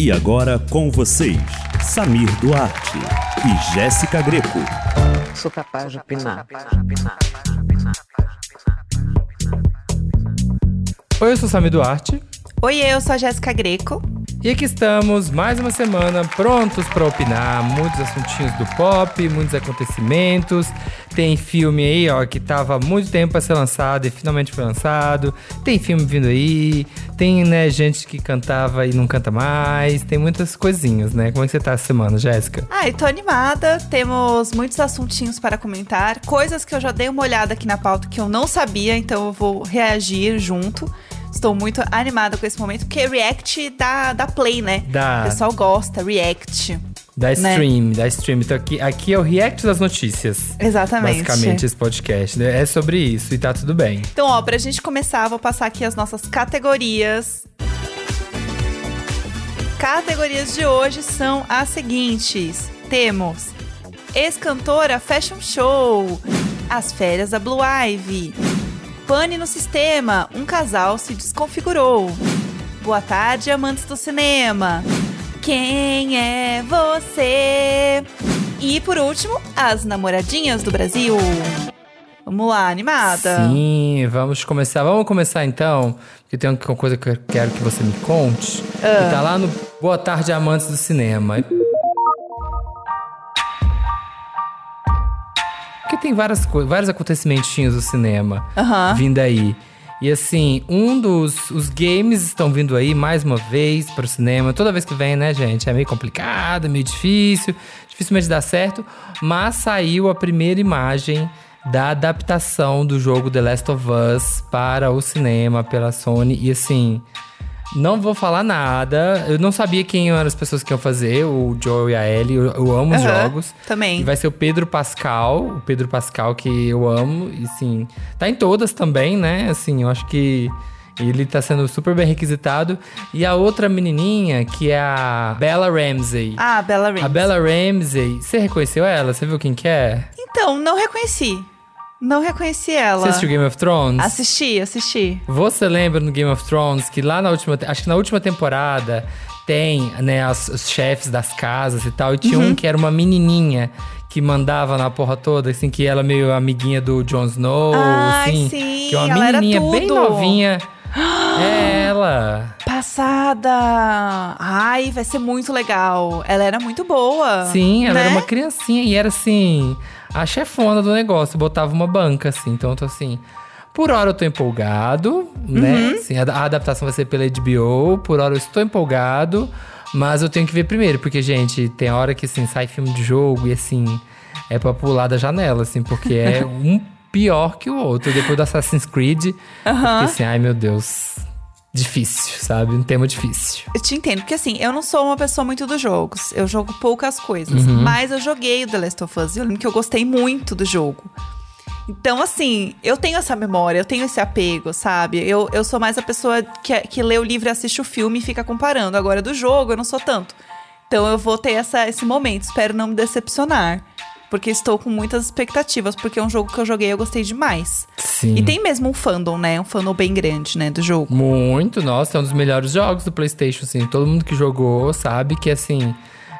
E agora com vocês, Samir Duarte e Jéssica Greco. Sou capaz de opinar. Oi, eu sou Samir Duarte. Oi, eu sou a Jéssica Greco. E aqui estamos, mais uma semana, prontos para opinar. Muitos assuntinhos do pop, muitos acontecimentos. Tem filme aí, ó, que tava há muito tempo para ser lançado e finalmente foi lançado. Tem filme vindo aí. Tem, né, gente que cantava e não canta mais. Tem muitas coisinhas, né? Como é que você tá essa semana, Jéssica? Eu tô animada. Temos muitos assuntinhos para comentar. Coisas que eu já dei uma olhada aqui na pauta que eu não sabia, então eu vou reagir junto. Estou muito animada com esse momento, porque react da, da Play, né? O pessoal gosta, react. Da Né? stream, da stream. Então aqui, aqui é o react das notícias. Exatamente. Basicamente, esse podcast. né? É sobre isso e tá tudo bem. Então, ó, pra gente começar, vou passar aqui as nossas categorias. Categorias de hoje são as seguintes: temos ex-cantora Fashion Show, as férias da Blue Ivy, pane no sistema, um casal se desconfigurou. Boa tarde, amantes do cinema. Quem é você? E por último, as namoradinhas do Brasil. Vamos lá, animada. Sim, vamos começar. Vamos começar então, porque tem uma coisa que eu quero que você me conte. Que tá lá no Boa Tarde Amantes do Cinema. Tem várias coisas, vários acontecimentinhos do cinema Aham. vindo aí. E assim, um dos os games estão vindo aí mais uma vez para o cinema. Toda vez que vem, né, gente? É meio complicado, meio difícil, dificilmente dá certo. Mas saiu a primeira imagem da adaptação do jogo The Last of Us para o cinema pela Sony. E assim, não vou falar nada. Eu não sabia quem eram as pessoas que iam fazer, o Joe e a Ellie. Eu, eu amo os jogos. também. E vai ser o Pedro Pascal, o Pedro Pascal que eu amo, e sim, tá em todas também, né? Assim, eu acho que ele tá sendo super bem requisitado. E a outra menininha, que é a Bella Ramsey. Ah, Bella Ramsey. A Bella Ramsey, você reconheceu ela? Você viu quem que é? Então, não reconheci. Não reconheci ela. Você assistiu Game of Thrones? Assisti, assisti. Você lembra no Game of Thrones que lá na última, acho que na última temporada tem, né, as- os chefes das casas e tal, e tinha Uhum. um que era uma menininha que mandava na porra toda, assim, que ela meio amiguinha do Jon Snow, Ai, assim, sim, que é uma ela era menininha bem novinha. é ela. Passada. Ai, vai ser muito legal. Ela era muito boa. Sim, ela era né? uma criancinha e era assim, a chefona do negócio, botava uma banca assim. Então eu tô assim, por hora eu tô empolgado, né? Uhum. Assim, a, a adaptação vai ser pela HBO, por hora eu estou empolgado, mas eu tenho que ver primeiro, porque gente, tem hora que assim sai filme de jogo e assim, é pra pular da janela assim, porque é um pior que o outro. Depois do Assassin's Creed, eu fiquei assim, ai meu Deus, difícil, sabe? Um tema difícil. Eu te entendo, porque assim, eu não sou uma pessoa muito dos jogos. Eu jogo poucas coisas. Uhum. Mas eu joguei o The Last of Us e eu lembro que eu gostei muito do jogo. Então, assim, eu tenho essa memória, eu tenho esse apego, sabe? Eu, eu sou mais a pessoa que, que lê o livro e assiste o filme e fica comparando. Agora, do jogo, eu não sou tanto. Então, eu vou ter essa, esse momento. Espero não me decepcionar. Porque estou com muitas expectativas. Porque é um jogo que eu joguei e eu gostei demais. Sim. E tem mesmo um fandom, né? Um fandom bem grande, né? Do jogo. Muito, nossa, é um dos melhores jogos do PlayStation, assim. Todo mundo que jogou sabe que, assim,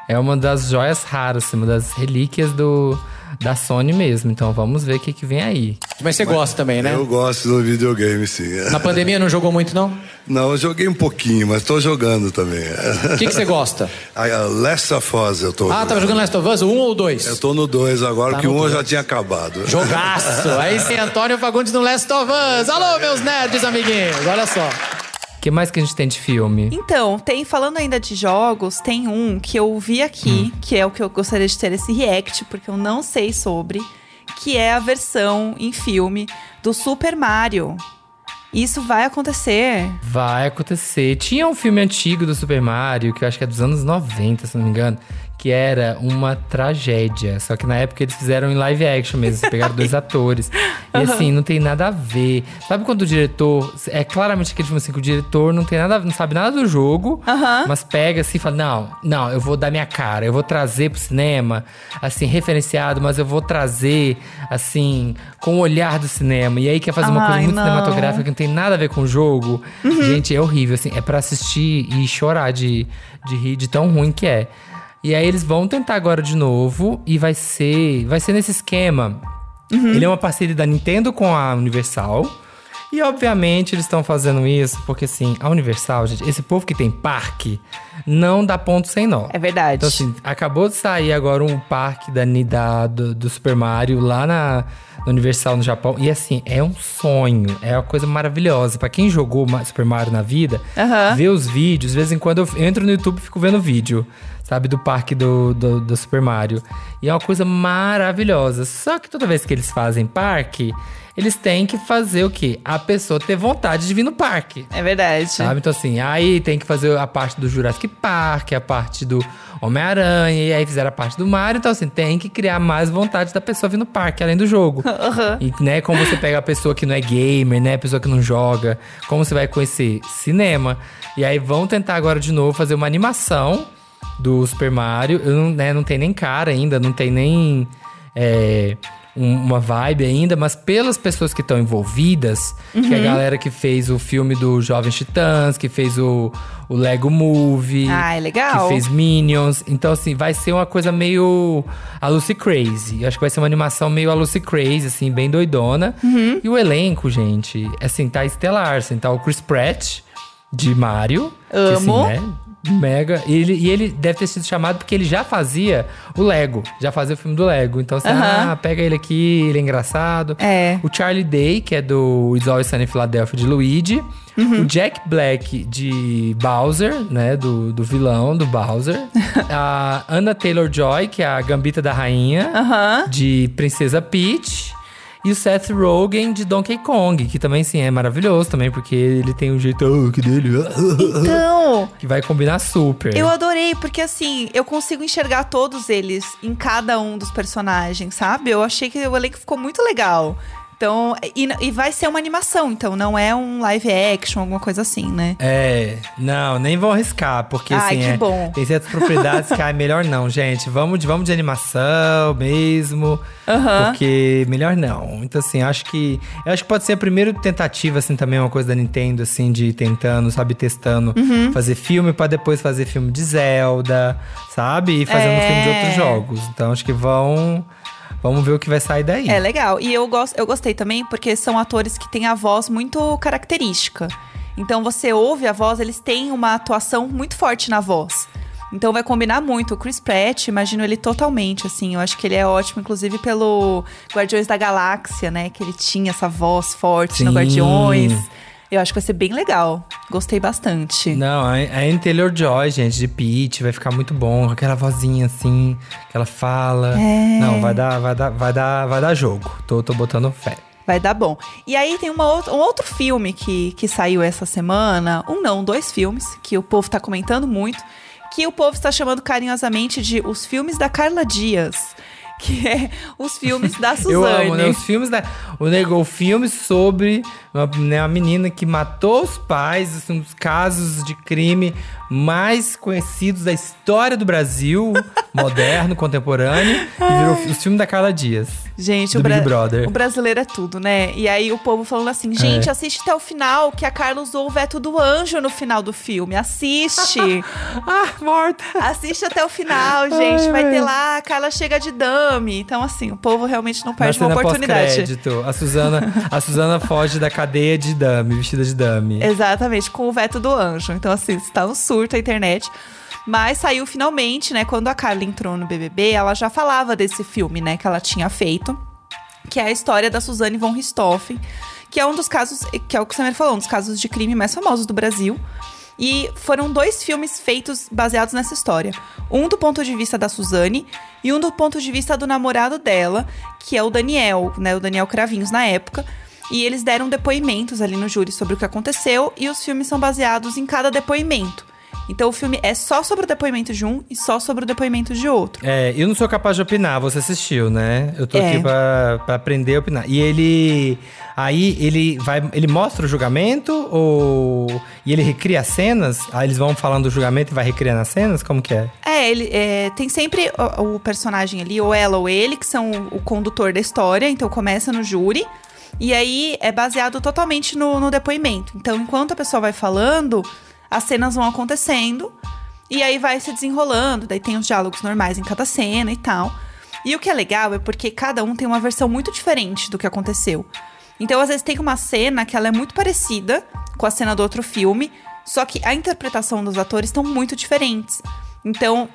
é uma das joias raras, assim, uma das relíquias do, da Sony mesmo. Então vamos ver o que, que vem aí. Mas você gosta também, né? Eu gosto do videogame, sim. Na pandemia não jogou muito, não? Não, eu joguei um pouquinho, mas tô jogando também. O que, que você gosta? A Last of Us eu tô Ah, tava jogando Last of Us, o 1 ou o 2? Eu tô no 2 agora, Tá porque no um eu dois. já tinha acabado. Jogaço! Aí sim, Antônio Fagundes no Last of Us. Alô, meus nerds amiguinhos, olha só. O que mais que a gente tem de filme? Então, tem falando ainda de jogos, tem um que eu vi aqui, que é o que eu gostaria de ter esse react, porque eu não sei sobre, que é a versão em filme do Super Mario. Isso vai acontecer. Vai acontecer. Tinha um filme antigo do Super Mario, que eu acho que é dos anos 90, se não me engano, que era uma tragédia. Só que na época eles fizeram em live action mesmo, pegaram dois atores. E assim, não tem nada a ver. Sabe quando o diretor. É claramente aquele filme assim que o diretor não tem nada, não sabe nada do jogo, mas pega assim e fala: Não, não, eu vou dar minha cara, eu vou trazer pro cinema, assim, referenciado, mas eu vou trazer, assim, com o olhar do cinema. E aí quer fazer uma coisa Ai, muito não. cinematográfica que não tem nada a ver com o jogo. Gente, é horrível, assim, é pra assistir e chorar de, de rir, de tão ruim que é. E aí eles vão tentar agora de novo e vai ser, vai ser nesse esquema. Ele é uma parceria da Nintendo com a Universal. E obviamente eles estão fazendo isso porque assim, a Universal, gente, esse povo que tem parque não dá ponto sem nó. É verdade. Então, assim, acabou de sair agora um parque da, da, do, do Super Mario lá na, Universal no Japão. E assim, é um sonho. É uma coisa maravilhosa. Pra quem jogou Super Mario na vida, vê os vídeos. De vez em quando eu entro no YouTube e fico vendo vídeo, sabe? Do parque do, do, do Super Mario. E é uma coisa maravilhosa. Só que toda vez que eles fazem parque, eles têm que fazer o quê? A pessoa ter vontade de vir no parque. É verdade. Sabe? Então, assim, aí tem que fazer a parte do Jurassic Park, a parte do Homem-Aranha, e aí fizeram a parte do Mario. Então, assim, tem que criar mais vontade da pessoa vir no parque, além do jogo. E, né, como você pega a pessoa que não é gamer, né, a pessoa que não joga, como você vai conhecer cinema. E aí vão tentar agora de novo fazer uma animação do Super Mario. Eu não, né, não tem nem cara ainda, não tem nem. é, um- uma vibe ainda, mas pelas pessoas que estão envolvidas, que é a galera que fez o filme do Jovens Titãs, que fez o, o Lego Movie, Ah, é legal. que fez Minions. Então, assim, vai ser uma coisa meio a Lucy Crazy. Eu acho que vai ser uma animação meio a Lucy Crazy, assim, bem doidona. Uhum. E o elenco, gente, assim, tá estelar. Assim, tá o Chris Pratt, de Mario. que, Amo. assim, né, Mega. E ele, e ele deve ter sido chamado porque ele já fazia o Lego. Já fazia o filme do Lego. Então, assim, Aham. ah, pega ele aqui, ele é engraçado. É. O Charlie Day, que é do It's Always Sunny in Philadelphia, de Luigi. Uhum. O Jack Black, de Bowser, né? Do, do vilão, do Bowser. a Anna Taylor-Joy, que é a Gambita da Rainha, Aham. de Princesa Peach. E o Seth Rogen, de Donkey Kong, que também, sim, é maravilhoso também, porque ele tem um jeito ah, que dele... Então, que vai combinar super. eu adorei, porque assim, eu consigo enxergar todos eles em cada um dos personagens, sabe? Eu achei que o elenco ficou muito legal. Então, e, e vai ser uma animação, então não é um live action, alguma coisa assim, né? É, não, nem vou arriscar, porque Ai, assim, que é, bom. tem certas propriedades que, ah, melhor não, gente. Vamos de, vamos de animação mesmo, porque melhor não. Então, assim, acho que, eu acho que pode ser a primeira tentativa, assim, também, uma coisa da Nintendo, assim, de tentando, sabe, testando Uhum. fazer filme pra depois fazer filme de Zelda, sabe? E fazendo É. filme de outros jogos. Então, acho que vão, vamos ver o que vai sair daí. É legal. E eu, gosto, eu gostei também porque são atores que têm a voz muito característica. Então você ouve a voz, eles têm uma atuação muito forte na voz. Então vai combinar muito. O Chris Pratt, imagino ele totalmente, assim. Eu acho que ele é ótimo, inclusive pelo Guardiões da Galáxia, né? Que ele tinha essa voz forte no Sim. Guardiões. Eu acho que vai ser bem legal. Gostei bastante. Não, a a Anne Taylor-Joy, gente, de Peach, vai ficar muito bom. Aquela vozinha assim, que ela fala. É. Não, vai dar, vai dar, vai dar, vai dar jogo. Tô, tô botando fé. Vai dar bom. E aí tem uma um outro filme que, que saiu essa semana. Um não, dois filmes, que o povo tá comentando muito. Que o povo está chamando carinhosamente de os filmes da Carla Dias. Que é os filmes da Suzane. Eu amo, né? Os filmes da. O nego, o filme sobre uma, né, uma menina que matou os pais, assim, um dos casos de crime mais conhecidos da história do Brasil, moderno, contemporâneo, e virou os filmes da Carla Dias. Gente, o, Big Brother. o brasileiro é tudo, né? E aí o povo falando assim, gente, É. assiste até o final, que a Carla usou o veto do anjo no final do filme. Assiste! Ah, morta! assiste até o final, gente. Vai ter lá, a Carla chega de dame. Então, assim, o povo realmente não perde uma oportunidade. a Suzana, a Suzana foge da cadeia de dame, vestida de dame. Exatamente, com o veto do anjo. Então, assim, está um surto a internet. Mas saiu finalmente, né? Quando a Carla entrou no BBB, ela já falava desse filme, né? Que ela tinha feito. Que é a história da Suzane von Richthofen. Que é um dos casos, que é o que o Samir falou, um dos casos de crime mais famosos do Brasil. E foram dois filmes feitos baseados nessa história. Um do ponto de vista da Suzane e um do ponto de vista do namorado dela, que é o Daniel, né? O Daniel Cravinhos na época. E eles deram depoimentos ali no júri sobre o que aconteceu e os filmes são baseados em cada depoimento. Então o filme é só sobre o depoimento de um e só sobre o depoimento de outro. É, eu não sou capaz de opinar, você assistiu, né? Eu tô É. aqui pra, pra aprender a opinar. E ele. Aí ele vai. Ele mostra o julgamento ou. E ele recria as cenas? Aí eles vão falando do julgamento e vai recriando as cenas? Como que é? É, ele é, tem sempre o, o personagem ali, ou ela ou ele, que são o, o condutor da história, então começa no júri. E aí é baseado totalmente no, no depoimento. Então, enquanto a pessoa vai falando, as cenas vão acontecendo e aí vai se desenrolando. Daí tem os diálogos normais em cada cena e tal. E o que é legal é porque cada um tem uma versão muito diferente do que aconteceu. Então, às vezes, tem uma cena que ela é muito parecida com a cena do outro filme, só que a interpretação dos atores estão muito diferentes. Então,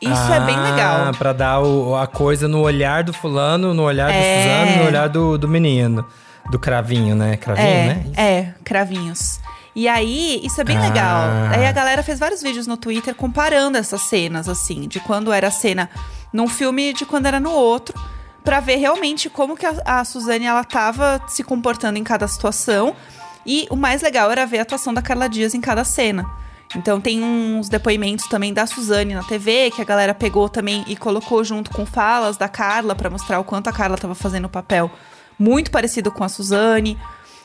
isso é bem legal. Ah, pra dar o- a coisa no olhar do fulano, no olhar do É. Suzano, no olhar do, do menino. Do cravinho, né? Cravinho, é, né? É, cravinhos. E aí, isso é bem Ah. legal. Aí a galera fez vários vídeos no Twitter comparando essas cenas, assim, de quando era a cena num filme e de quando era no outro, pra ver realmente como que a, a Suzane ela tava se comportando em cada situação. E o mais legal era ver a atuação da Carla Dias em cada cena. Então tem uns depoimentos também da Suzane na TV, que a galera pegou também e colocou junto com falas da Carla pra mostrar o quanto a Carla tava fazendo o papel muito parecido com a Suzane.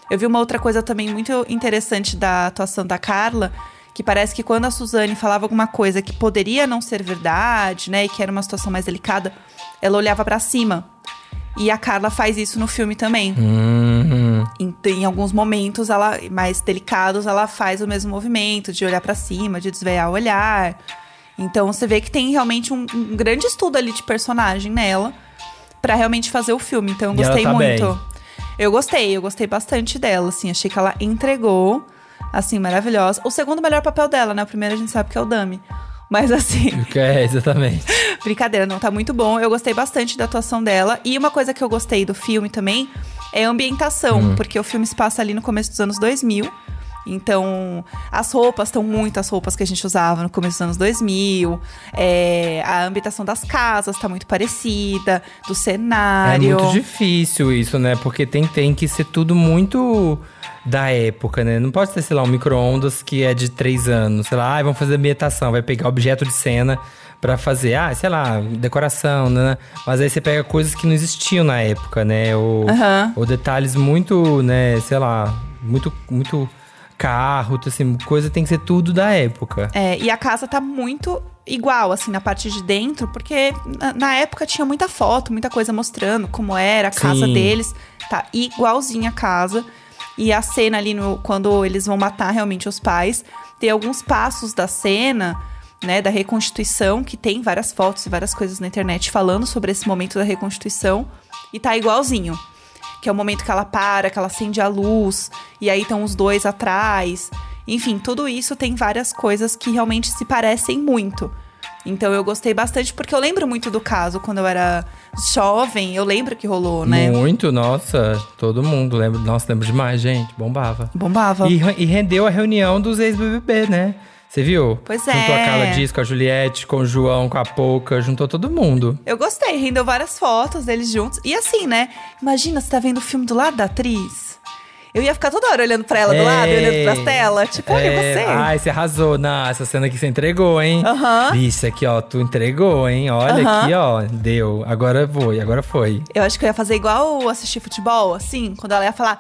Eu vi uma outra coisa também muito interessante da atuação da Carla, que parece que quando a Suzane falava alguma coisa que poderia não ser verdade, né, e que era uma situação mais delicada, ela olhava pra cima. E a Carla faz isso no filme também. Hum, Em, em alguns momentos ela mais delicados, ela faz o mesmo movimento de olhar pra cima, de desviar o olhar. Então você vê que tem realmente um, um grande estudo ali de personagem nela pra realmente fazer o filme. Então eu gostei tá muito. bem. Eu gostei, eu gostei bastante dela, assim, achei que ela entregou, assim, maravilhosa. O segundo melhor papel dela, né? O primeiro a gente sabe que é o Dami. Mas assim, é, exatamente. Brincadeira, não, tá muito bom. Eu gostei bastante da atuação dela. E uma coisa que eu gostei do filme também é a ambientação, Hum. porque o filme se passa ali no começo dos anos 2000. Então, as roupas estão muito as roupas que a gente usava no começo dos anos 2000. É, a ambientação das casas tá muito parecida, do É cenário. muito difícil isso, né? Porque tem, tem que ser tudo muito da época, né? Não pode ser, sei lá, um micro-ondas que é de três anos. Sei lá, ah, vamos fazer ambientação, vai pegar objeto de cena pra fazer, ah, sei lá, decoração, né? Mas aí você pega coisas que não existiam na época, né? Ou, ou detalhes muito, né, sei lá, muito, muito carro, assim, coisa tem que ser tudo da época. É, e a casa tá muito igual, assim, na parte de dentro, porque na, na época tinha muita foto, muita coisa mostrando como era a casa Sim. deles. Tá igualzinha a casa. E a cena ali, no, quando eles vão matar realmente os pais, tem alguns passos da cena, né, da reconstituição, que tem várias fotos e várias coisas na internet falando sobre esse momento da reconstituição. E tá igualzinho. Que é o momento que ela para, que ela acende a luz, e aí estão os dois atrás. Enfim, tudo isso tem várias coisas que realmente se parecem muito. Então eu gostei bastante, porque eu lembro muito do caso quando eu era jovem, eu lembro que rolou, né? Muito, nossa, todo mundo lembra. Nossa, lembro demais, gente, bombava. Bombava. E, e rendeu a reunião dos ex-BBB, né? Você viu? Pois Juntou é. a Carla Dias com a Juliette, com o João, com a Pouca, juntou todo mundo. Eu gostei, rendeu várias fotos deles juntos. E assim, né? Imagina, você tá vendo o filme do lado da atriz. Eu ia ficar toda hora olhando pra ela do lado, olhando pras telas. Tipo, olha É, você. Ai, você arrasou. Não, essa cena aqui você entregou, hein? Aham. Isso aqui, ó, tu entregou, hein? Olha aqui, ó, deu. Agora foi, agora foi. Eu acho que eu ia fazer igual assistir futebol, assim, quando ela ia falar.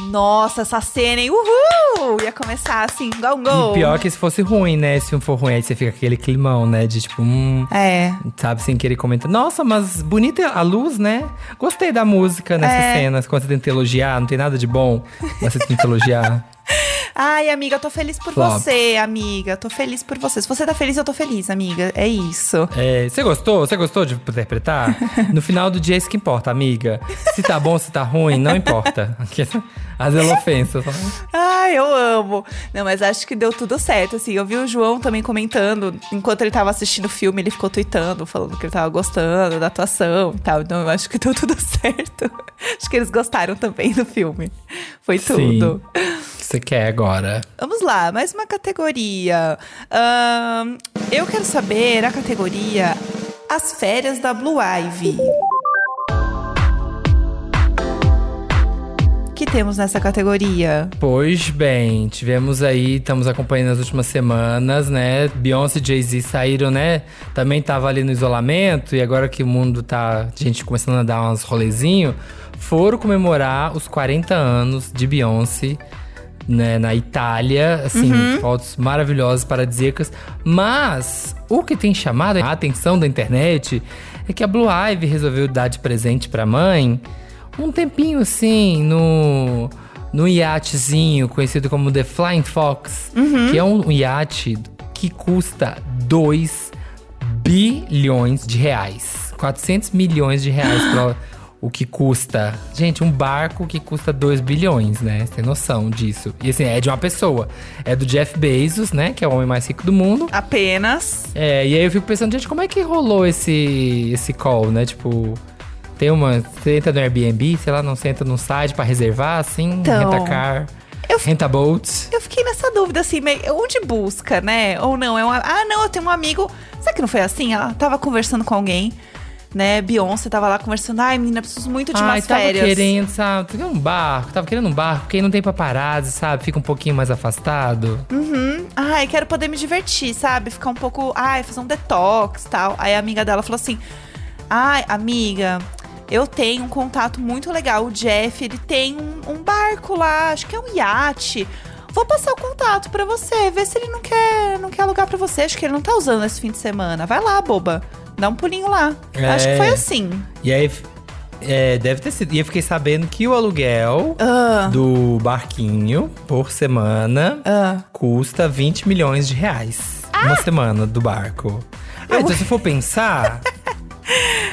Nossa, essa cena, hein? Uhul! Ia começar assim, um gol. E pior que se fosse ruim, né? Se não for ruim, aí você fica aquele climão, né? De tipo, hum, É. sabe, sem querer comentar. Nossa, mas bonita a luz, né? Gostei da música nessa É. cena. Quando você tenta elogiar, não tem nada de bom, mas você tenta elogiar. Ai, amiga, eu tô feliz por Flop. você, amiga. Tô feliz por você. Se você tá feliz, eu tô feliz, amiga. É isso. É, você gostou? Você gostou de interpretar? No final do dia é isso que importa, amiga. Se tá bom, se tá ruim, não importa. As ofensas. Ai, eu amo. Não, mas acho que deu tudo certo, assim. Eu vi o João também comentando, enquanto ele tava assistindo o filme, ele ficou tweetando, falando que ele tava gostando da atuação e tal. Então eu acho que deu tudo certo. Acho que eles gostaram também do filme. Foi Sim. tudo. O que você quer agora? Vamos lá, mais uma categoria. Ahn, eu quero saber a categoria As Férias da Blue Ivy. Que temos nessa categoria? Pois bem, tivemos aí, estamos acompanhando as últimas semanas, né? Beyoncé e Jay-Z saíram, né? Também tava ali no isolamento e agora que o mundo tá, a gente começando a dar uns rolezinho, foram comemorar os 40 anos de Beyoncé. Né, na Itália, assim, fotos maravilhosas, paradisíacas. Mas o que tem chamado a atenção da internet é que a Blue Ivy resolveu dar de presente pra mãe um tempinho assim no no iatezinho conhecido como The Flying Fox, que é um iate que custa 2 bilhões de reais. 400 milhões de reais pra o que custa. Gente, um barco que custa 2 bilhões, né? Você tem noção disso. E assim, é de uma pessoa. É do Jeff Bezos, né? Que é o homem mais rico do mundo. Apenas. É, e aí eu fico pensando, gente, como é que rolou esse, esse call, né? Tipo, tem uma. Você entra no Airbnb, sei lá, não você entra num site pra reservar, assim, Então, renta car, eu- renta boats. Eu fiquei nessa dúvida, assim, meio- onde busca, né? Ou não, é um. Ah, não, eu tenho um amigo. Será que não foi assim? Ela tava conversando com alguém, né? Beyoncé tava lá conversando. Ai, menina, preciso muito de Ai, umas tava férias. querendo, sabe? Queria um barco, tava querendo um barco, porque não tem paparazzi, sabe? Fica um pouquinho mais afastado. Uhum. Ai, quero poder me divertir, sabe? Ficar um pouco. Ai, fazer um detox e tal. Aí a amiga dela falou assim: Ai, amiga. Eu tenho um contato muito legal. O Jeff, ele tem um, um barco lá, acho que é um iate. Vou passar o contato pra você, ver se ele não quer, não quer alugar pra você. Acho que ele não tá usando esse fim de semana. Vai lá, boba. Dá um pulinho lá. É. Acho que foi assim. E aí, é, deve ter sido. E eu fiquei sabendo que o aluguel Ah, do barquinho por semana ah. custa 20 milhões de reais. Uma semana do barco. Ah, então se for pensar.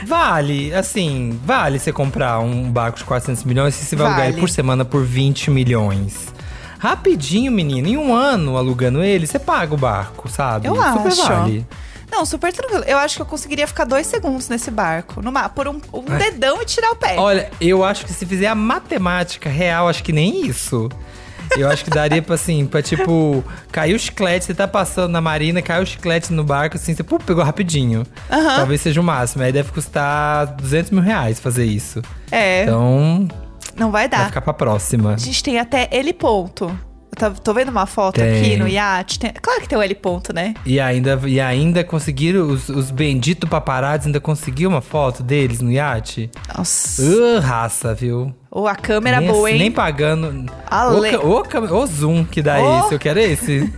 Vale, assim, vale você comprar um barco de 400 milhões se você vai alugar ele Vale. por semana por 20 milhões. Rapidinho, menino. Em um ano alugando ele, você paga o barco, sabe? Eu Super acho. vale. Não, super tranquilo. Eu acho que eu conseguiria ficar dois segundos nesse barco. Numa, por um, um dedão e tirar o pé. Olha, eu acho que se fizer a matemática real, acho que nem isso. Eu acho que daria pra assim, pra tipo, cair o chiclete, você tá passando na marina, caiu o chiclete no barco, assim, você pô, pegou rapidinho. Aham. Talvez seja o máximo. Aí deve custar 200 mil reais fazer isso. É, Então, não vai vai dar. ficar pra próxima. A gente tem até L ponto. Tá- tô vendo uma foto Tem. aqui no iate. Tem- claro que tem o L ponto, né? E ainda, e ainda conseguiram, os, os benditos paparazzi ainda conseguiram uma foto deles no iate. Nossa. Uh, raça, viu? Ou a câmera nem, boa, hein? nem pagando. Ale- O, o, o zoom que dá Oh. esse, eu quero esse.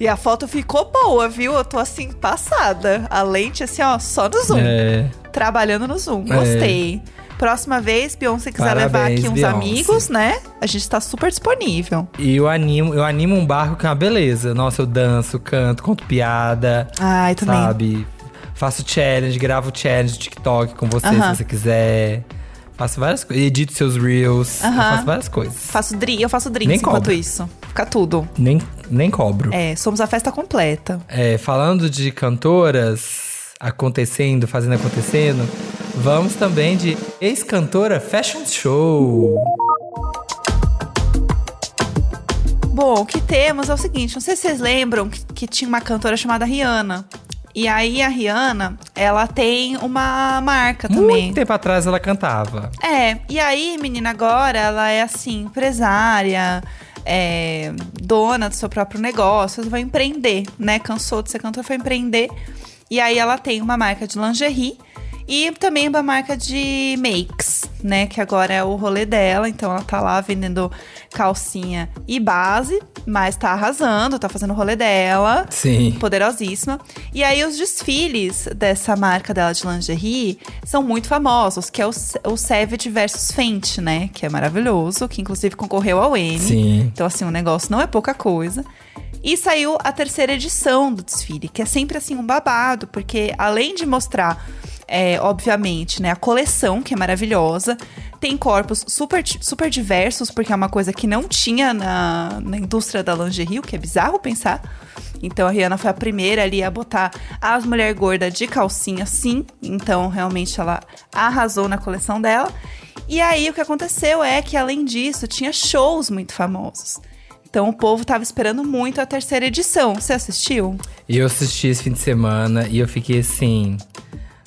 E a foto ficou boa, viu? Eu tô assim, passada. A lente, assim, ó, só no zoom. É. Trabalhando no zoom. É. Gostei. Próxima vez, Beyoncé quiser levar Parabéns, aqui uns Beyoncé. amigos, né? A gente tá super disponível. E eu animo, eu animo um barco que é uma beleza. Nossa, eu danço, canto, conto piada. Ai, também. Sabe? Faço challenge, gravo challenge do TikTok com você Aham. se você quiser. Faço várias coisas. Edito seus reels. faço várias coisas. Faço dri eu faço drinks Nem enquanto cobra. isso. Fica tudo. Nem, nem cobro. É, somos a festa completa. É, falando de cantoras acontecendo, fazendo acontecendo, vamos também de ex-cantora Fashion Show. Bom, o que temos é o seguinte: não sei se vocês lembram que, que tinha uma cantora chamada Rihanna. E aí a Rihanna, ela tem uma marca também. Muito tempo atrás ela cantava. É, e aí, menina, agora ela é assim, empresária, é, dona do seu próprio negócio, vai empreender, né? Cansou de ser cantora, foi empreender. E aí ela tem uma marca de lingerie e também uma marca de makes, né? Que agora é o rolê dela. Então ela tá lá vendendo calcinha e base, mas tá arrasando, tá fazendo o rolê dela Sim. poderosíssima. E aí os desfiles dessa marca dela de lingerie são muito famosos, que é o, o Savage versus Fenty, né? Que é maravilhoso, que inclusive concorreu ao Emmy. Sim. Então assim, o negócio não é pouca coisa. E saiu a terceira edição do desfile, que é sempre assim um babado, porque além de mostrar, é, obviamente, né, a coleção, que é maravilhosa, tem corpos super, super diversos, porque é uma coisa que não tinha na, na indústria da lingerie, o que é bizarro pensar. Então a Rihanna foi a primeira ali a botar as mulheres gordas de calcinha, sim. Então realmente ela arrasou na coleção dela. E aí o que aconteceu é que, além disso, tinha shows muito famosos. Então o povo tava esperando muito a terceira edição. Você assistiu? Eu assisti esse fim de semana e eu fiquei assim.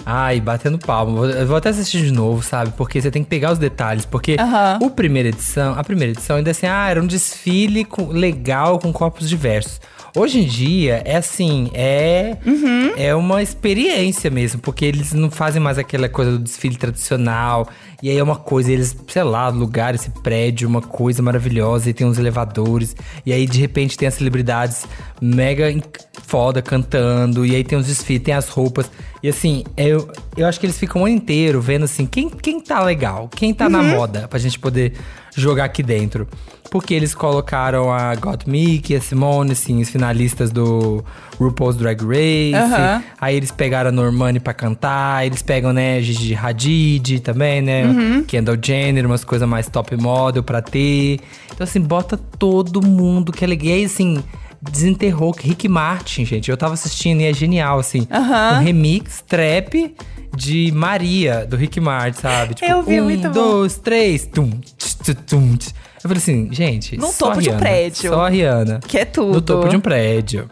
Ai, batendo palma. Eu vou até assistir de novo, sabe? Porque você tem que pegar os detalhes. Porque Aham. o primeira edição, a primeira edição ainda é assim, ah, era um desfile com- legal com corpos diversos. Hoje em dia, é assim, é, Uhum. é uma experiência mesmo, porque eles não fazem mais aquela coisa do desfile tradicional. E aí é uma coisa, eles, sei lá, lugar, esse prédio, uma coisa maravilhosa, e tem uns elevadores. E aí, de repente, tem as celebridades mega foda cantando, e aí tem os desfiles, tem as roupas. E assim, eu, eu acho que eles ficam o ano inteiro vendo assim, quem, quem tá legal, quem tá na moda, pra gente poder jogar aqui dentro. Porque eles colocaram a Gottmik e a Simone, assim, os finalistas do RuPaul's Drag Race. Aí eles pegaram a Normani pra cantar, eles pegam, né, Gigi Hadid também, né? Kendall Jenner, umas coisas mais top model pra ter. Então, assim, bota todo mundo que é legal. E aí, assim, desenterrou Rick Martin, gente. Eu tava assistindo e é genial, assim. Um remix trap de Maria, do Rick Martin, sabe? Tipo, Eu vi, um, muito bom. dois, três, tum, tch, tum, tch. Eu falei assim, gente, No só topo de um prédio. Só a Rihanna. Que é tudo. No topo de um prédio.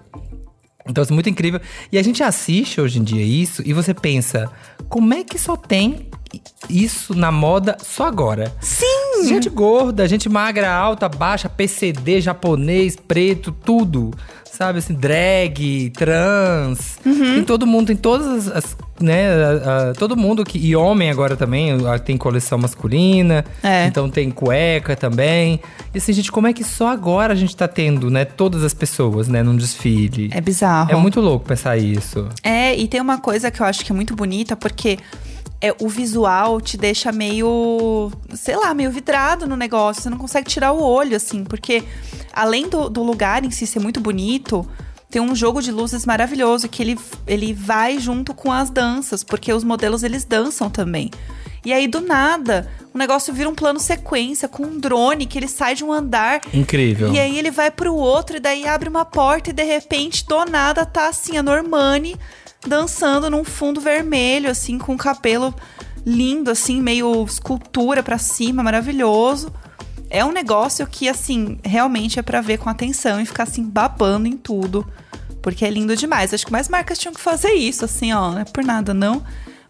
Então, isso é muito incrível. E a gente assiste hoje em dia isso e você pensa, como é que só tem isso na moda só agora? Sim! Gente gorda, gente magra, alta, baixa, PCD, japonês, preto, tudo. Sabe, assim, drag, trans. Uhum. Tem todo mundo, tem todas as. as, né, a- a- todo mundo que. E homem agora também, tem coleção masculina. É. Então tem cueca também. E assim, gente, como é que só agora a gente tá tendo, né, todas as pessoas, né, num desfile? É bizarro. É muito louco pensar isso. É, e tem uma coisa que eu acho que é muito bonita, porque é, o visual te deixa meio, sei lá, meio vidrado no negócio. Você não consegue tirar o olho, assim, porque além do, do lugar em si ser muito bonito, tem um jogo de luzes maravilhoso que ele, ele vai junto com as danças, porque os modelos eles dançam também. E aí, do nada, o negócio vira um plano sequência com um drone que ele sai de um andar Incrível. e aí ele vai pro outro e daí abre uma porta e de repente, do nada, tá assim a Normani dançando num fundo vermelho, assim, com o cabelo lindo, assim, meio escultura pra cima, maravilhoso. É um negócio que, assim, realmente é pra ver com atenção e ficar, assim, babando em tudo. Porque é lindo demais. Acho que mais marcas tinham que fazer isso, assim, ó. Não é por nada, não.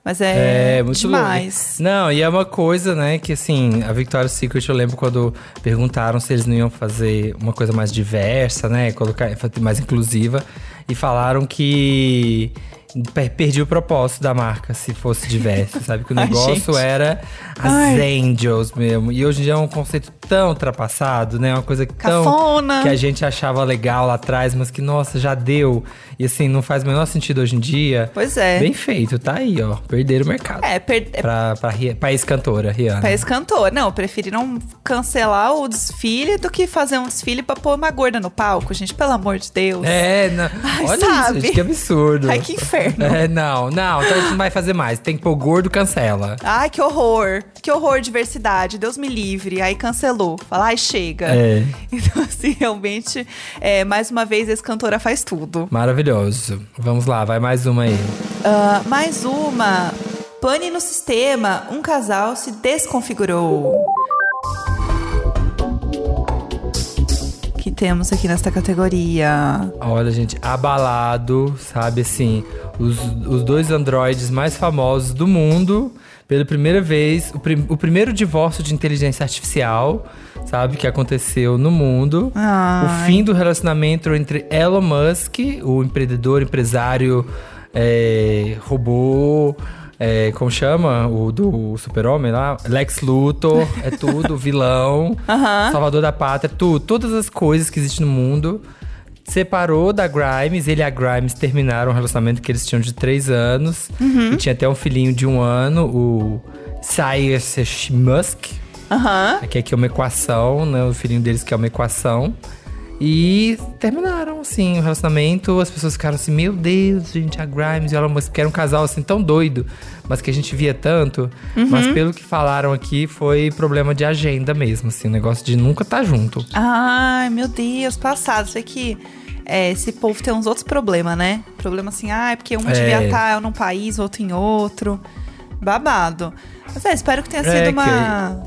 Mas é, É, muito demais. louco. Não, e é uma coisa, né, que assim, a Victoria's Secret, eu lembro quando perguntaram se eles não iam fazer uma coisa mais diversa, né, colocar mais inclusiva, e falaram que perdi o propósito da marca se fosse diverso, sabe? Que o Ai, negócio gente. era as Ai. angels mesmo. E hoje em dia é um conceito tão ultrapassado, né? Uma coisa tão Cafona. que a gente achava legal lá atrás, mas que nossa, já deu. E assim, não faz o menor sentido hoje em dia. Pois é. Bem feito, tá aí, ó. Perderam o mercado. É, per- é Pra, pra, pra ex-cantora, Rihanna. Pra ex-cantor. Não, preferiram cancelar o desfile do que fazer um desfile pra pôr uma gorda no palco, gente. Pelo amor de Deus. É, não. Ai, Olha sabe? isso, gente, que absurdo. Ai, que inferno. É, não, não, então a gente não vai fazer mais. Tem que pôr gordo, cancela. Ai, que horror. Que horror, diversidade. Deus me livre. Aí cancelou. Fala, ai, chega. É. Então, assim, realmente, é, mais uma vez, esse cantora faz tudo. Maravilhoso. Vamos lá, vai mais uma aí. Ah, mais uma. Pane no sistema. Um casal se desconfigurou. Temos aqui nesta categoria? Olha, gente, abalado, sabe assim, os, os dois androides mais famosos do mundo, pela primeira vez, o, prim- o primeiro divórcio de inteligência artificial, sabe, que aconteceu no mundo. Ai. O fim do relacionamento entre Elon Musk, o empreendedor, empresário, é, robô. É, como chama? O do super-homem lá? Lex Luthor, é tudo, vilão, salvador da pátria, tudo. Todas as coisas que existem no mundo. Separou da Grimes, ele e a Grimes terminaram um relacionamento que eles tinham de três anos. E tinha até um filhinho de um ano, o Cyrus Musk. Aham. Aqui, aqui é uma equação, né? O filhinho deles que é uma equação. E terminaram, assim, o relacionamento. As pessoas ficaram assim, meu Deus, gente, a Grimes e o Elon Musk, que era um casal, assim, tão doido. Mas que a gente via tanto. Mas pelo que falaram aqui, foi problema de agenda mesmo, assim. O negócio de nunca estar junto. Ai, meu Deus, passado. Sei que é, esse povo tem uns outros problemas, né? Problema assim, ah, é porque um É. devia estar num país, outro em outro. Babado. Mas é, espero que tenha É, sido uma.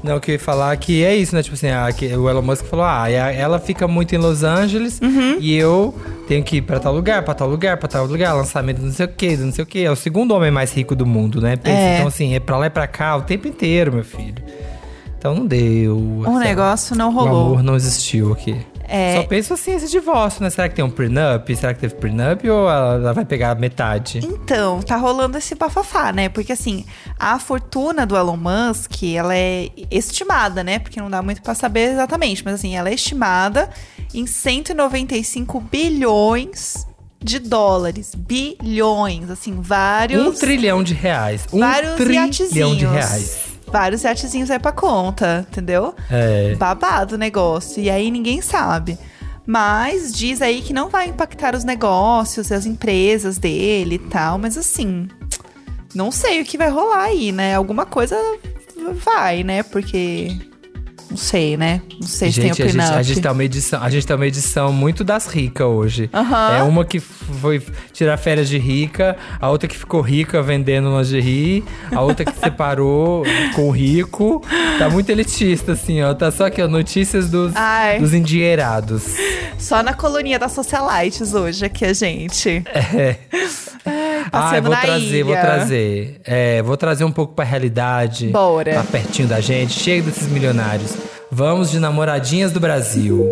que, não, que eu ia falar que é isso, né? Tipo assim, a, que o Elon Musk falou: ah, a- ela fica muito em Los Angeles Uhum. e eu tenho que ir pra tal lugar, pra tal lugar, pra tal lugar, lançamento não sei o que, não sei o que. É o segundo homem mais rico do mundo, né? Pensa, É. Então, assim, é pra lá e pra cá o tempo inteiro, meu filho. Então não deu. O lá, negócio não O rolou. amor não existiu aqui. É. Só penso assim, esse divórcio, né? Será que tem um prenup? Será que teve prenup ou ela, ela vai pegar metade? Então, tá rolando esse bafafá, né? Porque assim, a fortuna do Elon Musk, ela é estimada, né? Porque não dá muito pra saber exatamente, mas assim, ela é estimada em 195 bilhões de dólares. Bilhões, assim, vários. Um trilhão de reais. Um vários trilhão de reais. Vários iatezinhos é pra conta, entendeu? É. Babado o negócio. E aí ninguém sabe. Mas diz aí que não vai impactar os negócios, as empresas dele e tal. Mas assim, não sei o que vai rolar aí, né? Alguma coisa vai, né? Porque. Não sei, né? Não sei se Gente, tem a o gente, prenup. a, gente tá uma edição, a gente tá uma edição muito das ricas hoje. Aham. É uma que foi tirar férias de rica, a outra que ficou rica vendendo lingerie, a outra que separou com o rico. Tá muito elitista, assim, ó. Tá só aqui, ó, notícias dos, Ai. dos endinheirados. Só na coluninha da Socialites hoje aqui a gente. É. Ah, vou trazer, vou ilha. trazer. É, vou trazer um pouco pra realidade. Bora. Tá pertinho da gente. Chega desses milionários. Vamos de namoradinhas do Brasil.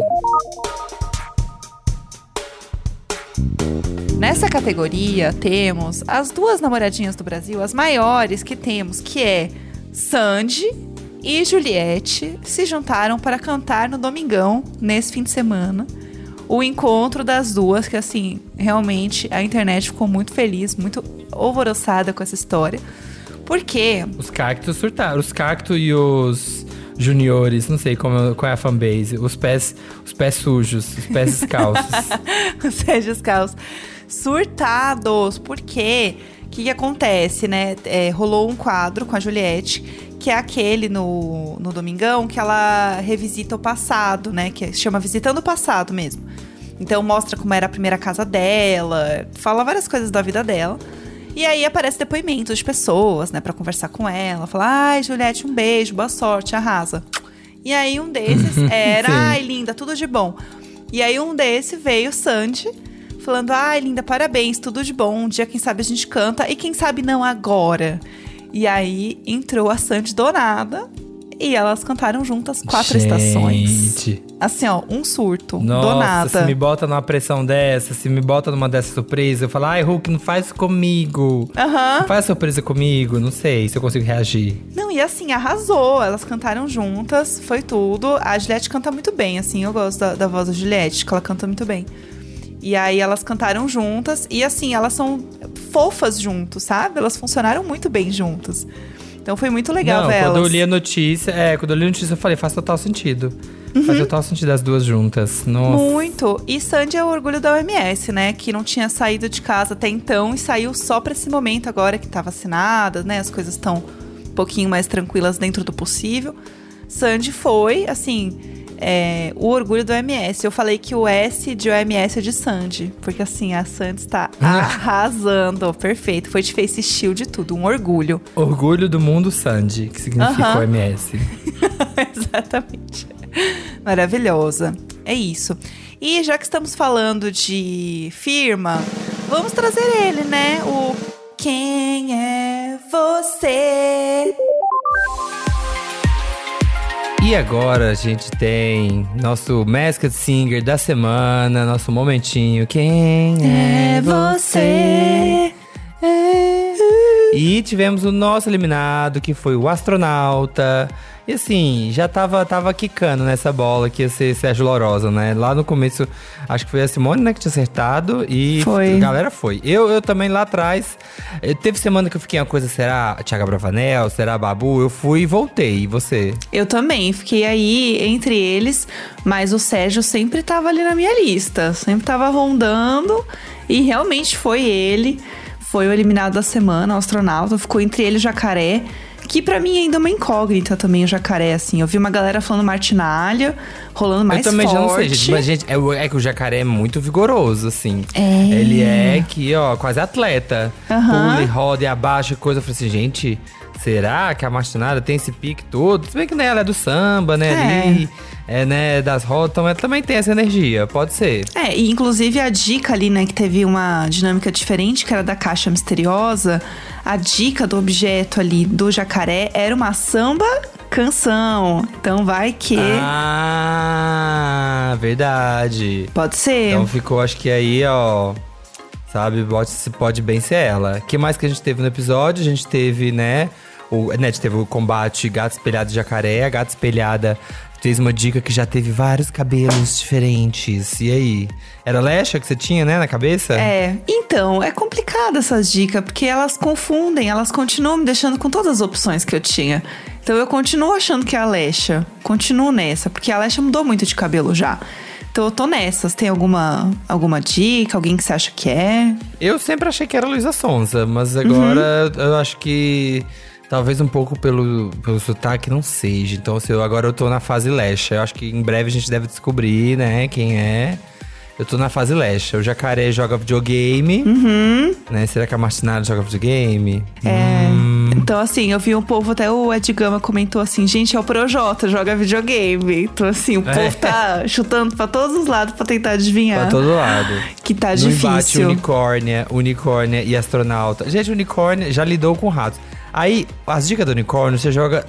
Nessa categoria, temos as duas namoradinhas do Brasil, as maiores que temos, que é Sandy e Juliette, se juntaram para cantar no Domingão, nesse fim de semana. O encontro das duas, que assim, realmente a internet ficou muito feliz, muito alvoroçada com essa história. Porque Os cactos surtaram. Os cactos e os juniores, não sei como, qual é a fanbase. Os pés, os pés sujos, os pés descalços. os Sérgio Caos surtados. Porque o que, que acontece, né? É, rolou um quadro com a Juliette, que é aquele no, no Domingão que ela revisita o passado, né? Que chama Visitando o Passado mesmo. Então mostra como era a primeira casa dela, fala várias coisas da vida dela. E aí aparece depoimentos de pessoas, né, Pra conversar com ela. Fala, ai, Juliette, um beijo, boa sorte, arrasa. E aí um desses era, ai, linda, tudo de bom. E aí um desse veio, Sandy, falando, ai, linda, parabéns, tudo de bom. Um dia, quem sabe, a gente canta, e quem sabe não agora. E aí entrou a Sandy do nada. E elas cantaram juntas quatro estações. Gente. Assim, ó, um surto. do Nossa, nada. se me bota numa pressão dessa, se me bota numa dessa surpresa, eu falo, ai, Hulk, não faz comigo. Aham. Não faz surpresa comigo, não sei se eu consigo reagir. Não, e assim, arrasou. Elas cantaram juntas, foi tudo. A Juliette canta muito bem, assim, eu gosto da, da voz da Juliette, que ela canta muito bem. E aí elas cantaram juntas, e assim, elas são fofas juntos, sabe? Elas funcionaram muito bem juntas. Então foi muito legal não, ver quando elas. eu li a notícia, é, quando eu li a notícia eu falei, faz total sentido. Uhum. Faz total sentido as duas juntas. Nossa. Muito. E Sandy é o orgulho da OMS, né? Que não tinha saído de casa até então e saiu só pra esse momento agora que tá vacinada, né? As coisas estão um pouquinho mais tranquilas dentro do possível. Sandy foi, assim, é, o orgulho do OMS. Eu falei que o S de OMS é de Sandy, porque assim, a Sandy está arrasando. Perfeito. Foi de face shield e tudo, um orgulho. Orgulho do mundo Sandy, que significa Aham. OMS. Exatamente. Maravilhosa. É isso. E já que estamos falando de firma, vamos trazer ele, né? O Quem é você? E agora a gente tem nosso Masked Singer da semana, nosso momentinho. Quem é, você? E tivemos o nosso eliminado, que foi o astronauta. E assim, já tava, tava quicando nessa bola que ia ser Sérgio Lorosa, né? Lá no começo, acho que foi a Simone, né, que tinha acertado. E Foi. a galera foi. Eu, eu também lá atrás. eh, Teve semana que eu fiquei uma coisa, será Thiago Bravanel? Será Babu? Eu fui e voltei. E você? Eu também, fiquei aí entre eles, mas o Sérgio sempre tava ali na minha lista, sempre tava rondando e realmente foi ele. Foi o eliminado da semana, o astronauta, ficou entre ele e o jacaré. Que pra mim ainda é uma incógnita também, o jacaré, assim. Eu vi uma galera falando martinalha, rolando mais eu também forte. já não sei, gente. Mas, gente, é, é que o jacaré é muito vigoroso, assim. É. Ele é aqui, ó, quase atleta. Aham. Pula e roda e abaixa coisa. Eu falei assim, gente, Será que a Martinada tem esse pique todo? Se bem que né, ela é do samba, né? É. Ali, é, né, das rodas, então ela também tem essa energia, pode ser. É, e inclusive a dica ali, né, que teve uma dinâmica diferente, que era da caixa misteriosa, a dica do objeto ali do jacaré era uma samba canção. Então vai que. Ah, verdade. Pode ser. Então ficou, acho que aí, ó. Sabe, pode, pode bem ser ela. O que mais que a gente teve no episódio? A gente teve, né? O, né, a teve o combate gato espelhado e jacaré. A gata espelhada fez uma dica que já teve vários cabelos diferentes. E aí? Era lecha que você tinha, né, na cabeça? É, então, é complicado essas dicas, porque elas confundem, elas continuam me deixando com todas as opções que eu tinha. Então eu continuo achando que é a Alexa. Continuo nessa, porque a Alexa mudou muito de cabelo já. Então eu tô nessas. Tem alguma, alguma dica? Alguém que você acha que é? Eu sempre achei que era Luísa Sonza, mas agora eu acho que talvez um pouco pelo, pelo sotaque não seja. Então, se eu, agora eu tô na fase Lecha. Eu acho que em breve a gente deve descobrir, né, quem é. Eu tô na fase Lecha. O jacaré joga videogame. Né? Será que a Martinada joga videogame? É. Então, assim, eu vi um povo, até o Ed Gama comentou assim: gente, é o Projota, joga videogame. Então, assim, o povo É. tá chutando pra todos os lados pra tentar adivinhar. Pra todo lado. Que tá difícil. unicórnia, unicórnia e astronauta. Gente, unicórnia já lidou com ratos. Aí, as dicas do unicórnio, você joga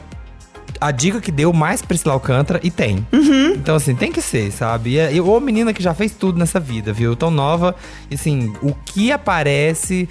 a dica que deu mais Priscila Alcântara e tem. Uhum. Então, assim, tem que ser, sabe? E, e, ou menina que já fez tudo nessa vida, viu? Tão nova. E, assim, o que aparece...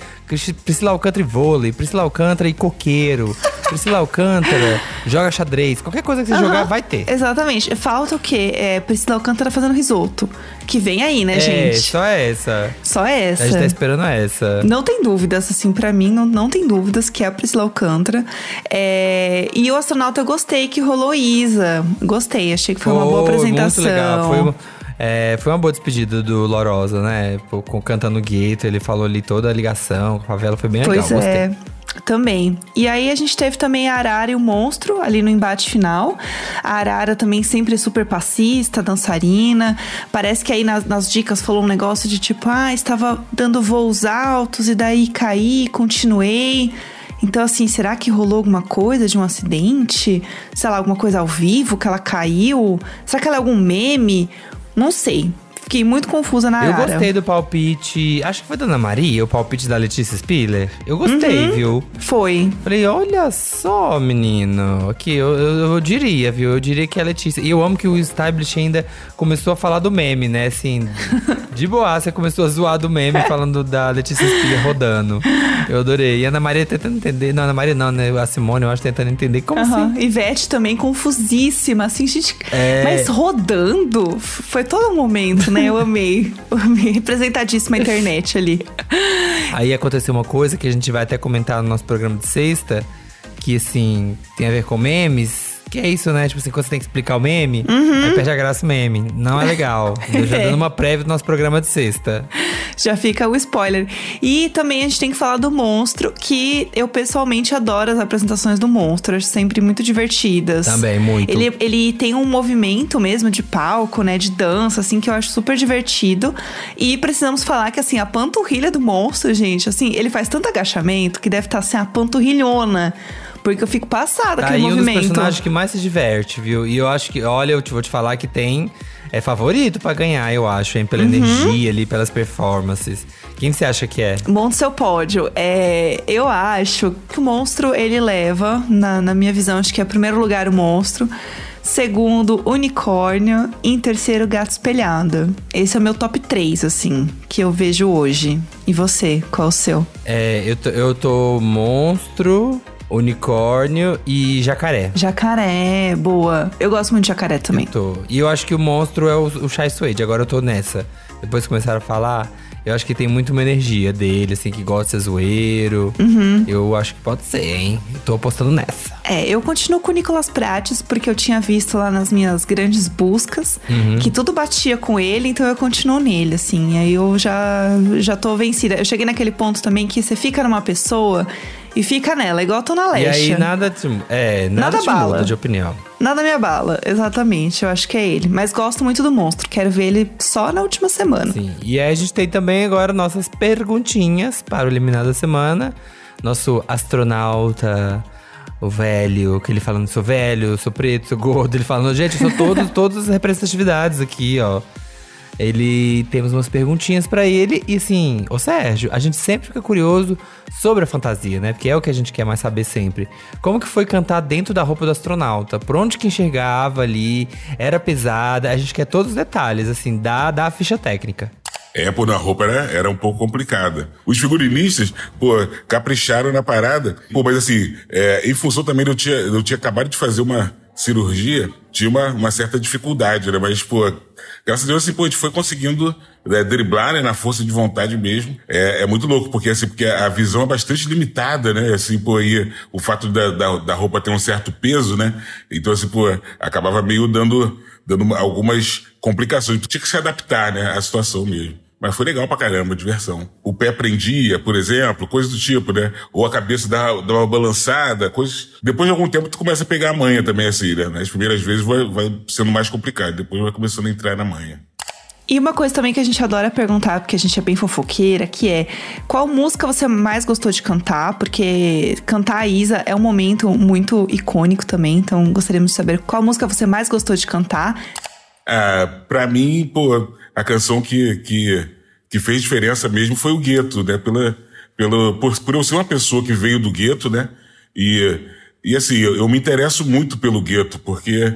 Priscila Alcântara e vôlei, Priscila Alcântara e coqueiro, Priscila Alcântara joga xadrez. Qualquer coisa que você jogar, vai ter. Exatamente. Falta o quê? É Priscila Alcântara fazendo risoto. Que vem aí, né, é, gente? só essa. Só essa. A gente tá esperando essa. Não tem dúvidas, assim, pra mim, não, não tem dúvidas que é a Priscila Alcântara. É, E o astronauta eu gostei que rolou Isa. Gostei, achei que foi uma boa apresentação. Muito legal. Foi, é, foi uma boa despedida do Lorosa, né? Com, cantando Gueto, ele falou ali toda a ligação com a favela, foi bem Pois legal. é. Gostei. Também. E aí a gente teve também a Arara e o Monstro ali no embate final. A Arara também sempre super passista, dançarina. Parece que aí nas, nas dicas falou um negócio de tipo, ah, estava dando voos altos e daí caí, continuei. Então, assim, será que rolou alguma coisa de um acidente? Sei lá, alguma coisa ao vivo que ela caiu? Será que ela é algum meme? Não sei. Fiquei muito confusa na Eu Arara. gostei do palpite. Acho que foi da Ana Maria, o palpite da Letícia Spiller. Eu gostei, Uhum. viu? Foi. Falei, olha só, menino. Aqui, eu, eu, eu diria, viu? Eu diria que é a Letícia. E eu amo que o Establish ainda começou a falar do meme, né? Assim, de boa, você começou a zoar do meme falando da Letícia Spiller rodando. Eu adorei. E a Ana Maria tentando entender. Não, Ana Maria não, né? A Simone, eu acho, tentando entender. Como Aham. assim? Ivete também confusíssima, assim, gente. É. Mas rodando, foi todo momento, né? Eu amei. Eu amei. Representadíssima a internet ali. Aí aconteceu uma coisa que a gente vai até comentar no nosso programa de sexta, que assim, tem a ver com memes. Que é isso, né? Tipo assim, quando você tem que explicar o meme, aí perde a graça o meme. Não é legal. Eu já É. dando uma prévia do nosso programa de sexta. Já fica o spoiler. E também a gente tem que falar do monstro, que eu pessoalmente adoro as apresentações do monstro, acho sempre muito divertidas. Também, muito. Ele, ele tem um movimento mesmo de palco, né? De dança, assim, que eu acho super divertido. E precisamos falar que, assim, a panturrilha do monstro, gente, assim, ele faz tanto agachamento que deve estar, assim, a panturrilhona. Porque eu fico passada Tá com aí aquele um dos movimento. personagens que mais se diverte, viu? E eu acho que, olha, eu te vou te falar que tem. É favorito pra ganhar, eu acho, hein? Pela Uhum. energia ali, pelas performances. Quem você acha que é? Monte seu pódio. É, eu acho que o monstro ele leva, na, na minha visão, acho que é primeiro lugar o monstro. Segundo, unicórnio. E em terceiro, gato espelhado. Esse é o meu top 3, assim, que eu vejo hoje. E você, qual é o seu? É, eu tô, eu tô monstro, unicórnio e jacaré. Jacaré, boa. Eu gosto muito de jacaré também. Eu tô. E eu acho que o monstro é o, o Chai Suede. Agora eu tô nessa. Depois que começaram a falar, eu acho que tem muito uma energia dele, assim, que gosta de ser zoeiro. Uhum. Eu acho que pode ser, hein? Tô apostando nessa. É, eu continuo com o Nicolas Prates, porque eu tinha visto lá nas minhas grandes buscas que tudo batia com ele, então eu continuo nele, assim. E aí eu já, já tô vencida. Eu cheguei naquele ponto também que você fica numa pessoa e fica nela, igual tô na E Leste. aí nada te, é, nada Nada te bala. muda de opinião. Nada me abala, exatamente. Eu acho que é ele. Mas gosto muito do monstro. Quero ver ele só na última semana. Sim. E aí a gente tem também agora nossas perguntinhas para o Eliminado da Semana. Nosso astronauta o velho, que ele falando, sou velho, sou preto, sou gordo. Ele falando, gente, eu sou todos, todas as representatividades aqui, ó. Ele temos umas perguntinhas pra ele e assim, ô Sérgio, a gente sempre fica curioso sobre a fantasia, né? Porque é o que a gente quer mais saber sempre. Como que foi cantar dentro da roupa do astronauta? Por onde que enxergava ali? Era pesada? A gente quer todos os detalhes, assim, dá, dá a ficha técnica. Pô, na roupa era, era um pouco complicada. Os figurinistas, pô, capricharam na parada. Pô, mas assim, é, em função também eu tinha, eu tinha acabado de fazer uma cirurgia, tinha uma, uma certa dificuldade, né? Mas, pô, graças a Deus, assim, pô, a gente foi conseguindo né, driblar, né, na força de vontade mesmo. É, é muito louco, porque, assim, porque a visão é bastante limitada, né? Assim, pô, aí, o fato da, da, da roupa ter um certo peso, né? Então, assim, pô, acabava meio dando, dando algumas complicações. Tinha que se adaptar, né, à situação mesmo. Mas foi legal pra caramba, diversão. O pé prendia, por exemplo, coisas do tipo, né? Ou a cabeça dava, dava uma balançada, coisas. Depois de algum tempo tu começa a pegar a manha também, assim, né? Nas primeiras vezes vai, vai sendo mais complicado, depois vai começando a entrar na manha. E uma coisa também que a gente adora perguntar, porque a gente é bem fofoqueira, que é qual música você mais gostou de cantar? Porque cantar a Isa é um momento muito icônico também, então gostaríamos de saber qual música você mais gostou de cantar. Ah, pra mim, pô, a canção que, que, que fez diferença mesmo foi o Gueto, né? Pela, pelo, por, por eu ser uma pessoa que veio do gueto, né? E, e assim, eu, eu me interesso muito pelo gueto, porque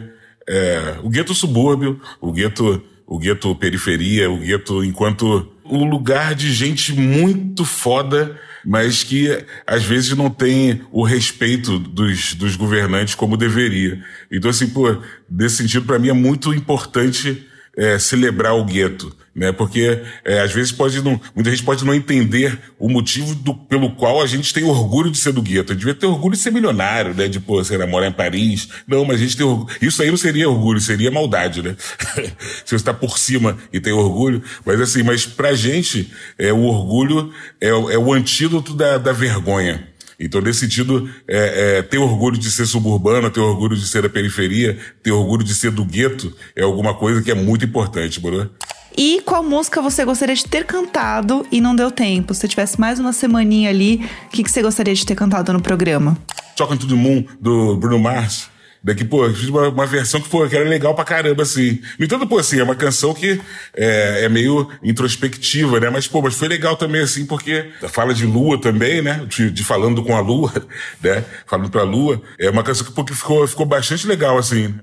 é, o gueto subúrbio, o gueto, o gueto periferia, o gueto enquanto um lugar de gente muito foda, mas que às vezes não tem o respeito dos, dos governantes como deveria. Então, assim, pô, nesse sentido, para mim é muito importante é, celebrar o gueto, né? Porque é, às vezes pode não, muita gente pode não entender o motivo do, pelo qual a gente tem orgulho de ser do gueto. A gente devia ter orgulho de ser milionário, né? De, pô, lá, morar em Paris. Não, mas a gente tem orgulho. Isso aí não seria orgulho, seria maldade, né? Se você está por cima e tem orgulho. Mas assim, mas pra gente, é, o orgulho é, é o antídoto da, da vergonha. Então, nesse sentido, é, é, ter orgulho de ser suburbano, ter orgulho de ser da periferia, ter orgulho de ser do gueto, é alguma coisa que é muito importante, Bruno. E qual música você gostaria de ter cantado e não deu tempo? Se tivesse mais uma semaninha ali, o que, que você gostaria de ter cantado no programa? Talking to the Moon, do Bruno Mars. Daqui, pô, fiz uma, uma, versão que, pô, que era legal pra caramba, assim. No entanto, pô, assim, é uma canção que é, é, meio introspectiva, né? Mas, pô, mas foi legal também, assim, porque fala de lua também, né? De, de falando com a lua, né? Falando pra lua. É uma canção que, pô, que ficou, ficou bastante legal, assim.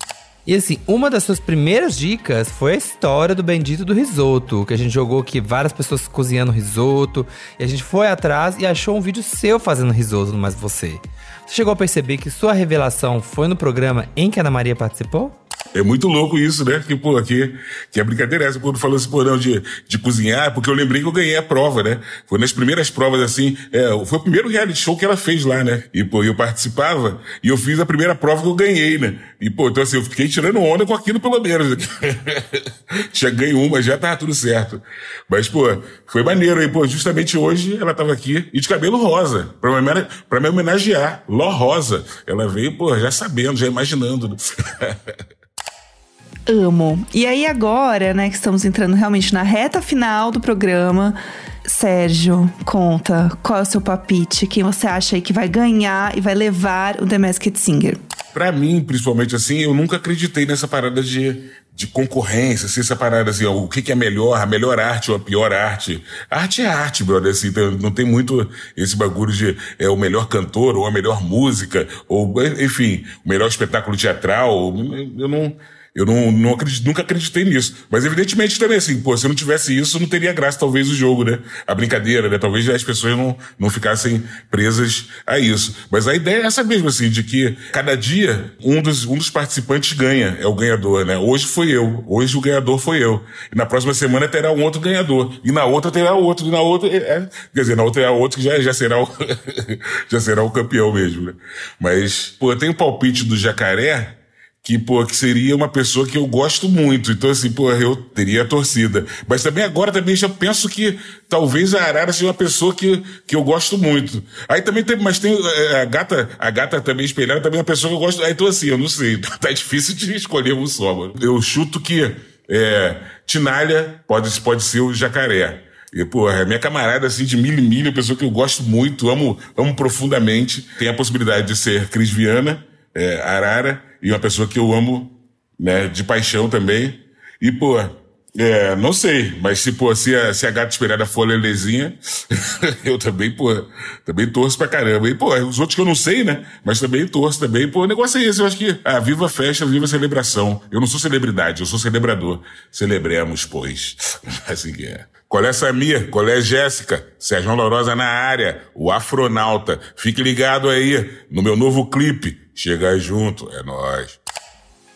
E assim, uma das suas primeiras dicas foi a história do bendito do risoto, que a gente jogou aqui várias pessoas cozinhando risoto, e a gente foi atrás e achou um vídeo seu fazendo risoto no Mais Você. Você chegou a perceber que sua revelação foi no programa em que Ana Maria participou? É muito louco isso, né? Que, pô, que, que a brincadeira é essa. Quando falou pô, não, de, de cozinhar, porque eu lembrei que eu ganhei a prova, né? Foi nas primeiras provas, assim, é, foi o primeiro reality show que ela fez lá, né? E, pô, eu participava e eu fiz a primeira prova que eu ganhei, né? E, pô, então assim, eu fiquei tirando onda com aquilo pelo menos. já ganhei uma, já tava tudo certo. Mas, pô, foi maneiro aí, pô, justamente hoje ela tava aqui e de cabelo rosa, pra me, pra me homenagear. Ló Rosa. Ela veio, pô, já sabendo, já imaginando. Amo. E aí agora, né, que estamos entrando realmente na reta final do programa, Sérgio, conta, qual é o seu papite? Quem você acha aí que vai ganhar e vai levar o The Masked Singer? Pra mim, principalmente assim, eu nunca acreditei nessa parada de, de concorrência, assim, essa parada assim, ó, o que, que é melhor, a melhor arte ou a pior arte. Arte é arte, brother, assim, não tem muito esse bagulho de é o melhor cantor ou a melhor música, ou, enfim, o melhor espetáculo teatral. Eu não eu não, não acredito, nunca acreditei nisso. Mas evidentemente também assim, pô, se não tivesse isso, não teria graça talvez o jogo, né? A brincadeira, né? Talvez as pessoas não, não ficassem presas a isso. Mas a ideia é essa mesmo, assim, de que cada dia um dos, um dos participantes ganha, é o ganhador, né? Hoje foi eu, hoje o ganhador foi eu. E na próxima semana terá um outro ganhador. E na outra terá outro, e na outra, é, é quer dizer, na outra terá outro que já, já será o, já será o campeão mesmo, né? Mas, pô, eu tenho um palpite do jacaré, que, pô, que seria uma pessoa que eu gosto muito. Então, assim, pô, eu teria a torcida. Mas também agora também já penso que talvez a Arara seja uma pessoa que, que eu gosto muito. Aí também tem, mas tem é, a gata, a gata também espelhada também é uma pessoa que eu gosto. Aí, então, assim, eu não sei. Tá difícil de escolher um só, mano. Eu chuto que, é, Tinalha pode, pode ser o jacaré. E, é minha camarada, assim, de milho e milho, pessoa que eu gosto muito, amo, amo profundamente. Tem a possibilidade de ser Cris Viana, é, Arara, e uma pessoa que eu amo, né, de paixão também. E, pô, é, não sei, mas se, pô, se a, se a gata esperada for Lelezinha, eu também, pô, também torço pra caramba. E, pô, os outros que eu não sei, né? Mas também torço também. Pô, o negócio é esse, eu acho que, ah, viva a festa, viva a celebração. Eu não sou celebridade, eu sou celebrador. Celebremos, pois. Assim que é. Qual é Samir? Qual é Jéssica? Sérgio Lourosa na área, o Afronauta. Fique ligado aí no meu novo clipe. Chega junto, é nóis.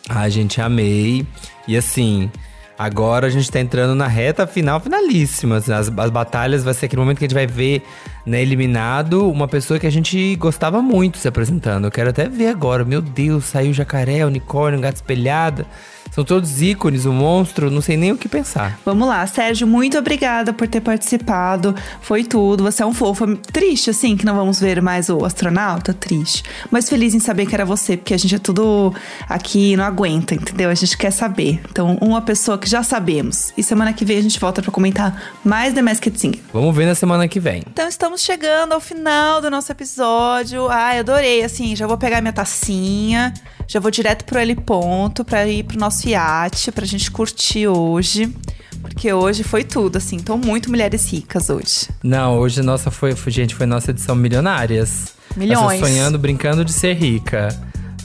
Ai, gente, amei. E assim, agora a gente tá entrando na reta final, finalíssima. As, as batalhas vai ser aquele momento que a gente vai ver, né, eliminado uma pessoa que a gente gostava muito se apresentando. Eu quero até ver agora. Meu Deus, saiu o jacaré, o unicórnio, o gato espelhada. São todos ícones, o monstro, não sei nem o que pensar. Vamos lá, Sérgio, muito obrigada por ter participado. Foi tudo. Você é um fofo. Triste, assim, que não vamos ver mais o astronauta? Triste. Mas feliz em saber que era você, porque a gente é tudo aqui não aguenta, entendeu? A gente quer saber. Então, uma pessoa que já sabemos. E semana que vem a gente volta para comentar mais The Masked Singer. Vamos ver na semana que vem. Então, estamos chegando ao final do nosso episódio. Ai, adorei. Assim, já vou pegar minha tacinha. Já vou direto pro L ponto para ir pro nosso iate pra gente curtir hoje. Porque hoje foi tudo, assim. Então, muito mulheres ricas hoje. Não, hoje nossa foi, foi gente, foi nossa edição milionárias. Milhões. Nossa, sonhando, brincando de ser rica.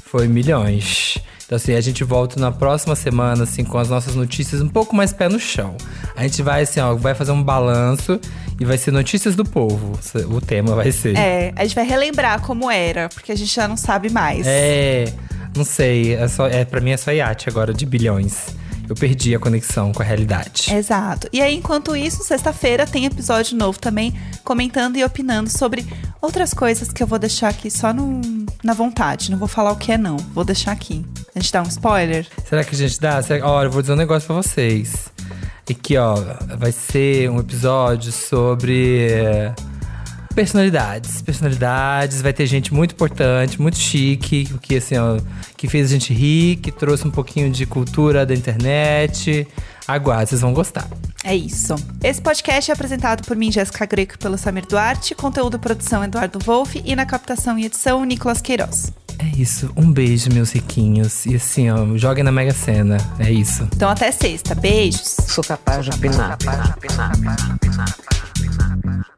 Foi milhões. Então, assim, a gente volta na próxima semana, assim, com as nossas notícias um pouco mais pé no chão. A gente vai, assim, ó, vai fazer um balanço e vai ser notícias do povo. O tema vai ser. É, a gente vai relembrar como era, porque a gente já não sabe mais. É. Não sei, é só, é, pra mim é só iate agora de bilhões. Eu perdi a conexão com a realidade. Exato. E aí, enquanto isso, sexta-feira tem episódio novo também, comentando e opinando sobre outras coisas que eu vou deixar aqui só no, na vontade. Não vou falar o que é, não. Vou deixar aqui. A gente dá um spoiler? Será que a gente dá? Será... Olha, eu vou dizer um negócio pra vocês. E que, ó, vai ser um episódio sobre personalidades. Personalidades, vai ter gente muito importante, muito chique, que assim, ó, que fez a gente rir, que trouxe um pouquinho de cultura da internet. Aguarde, vocês vão gostar. É isso. Esse podcast é apresentado por mim, Jéssica Greco, e pelo Samir Duarte, conteúdo e produção Eduardo Wolff e na captação e edição Nicolas Queiroz. É isso. Um beijo, meus riquinhos. E assim, ó, joguem na Mega Sena. É isso. Então até sexta. Beijos. Sou capaz de opinar. Sou capaz de opinar.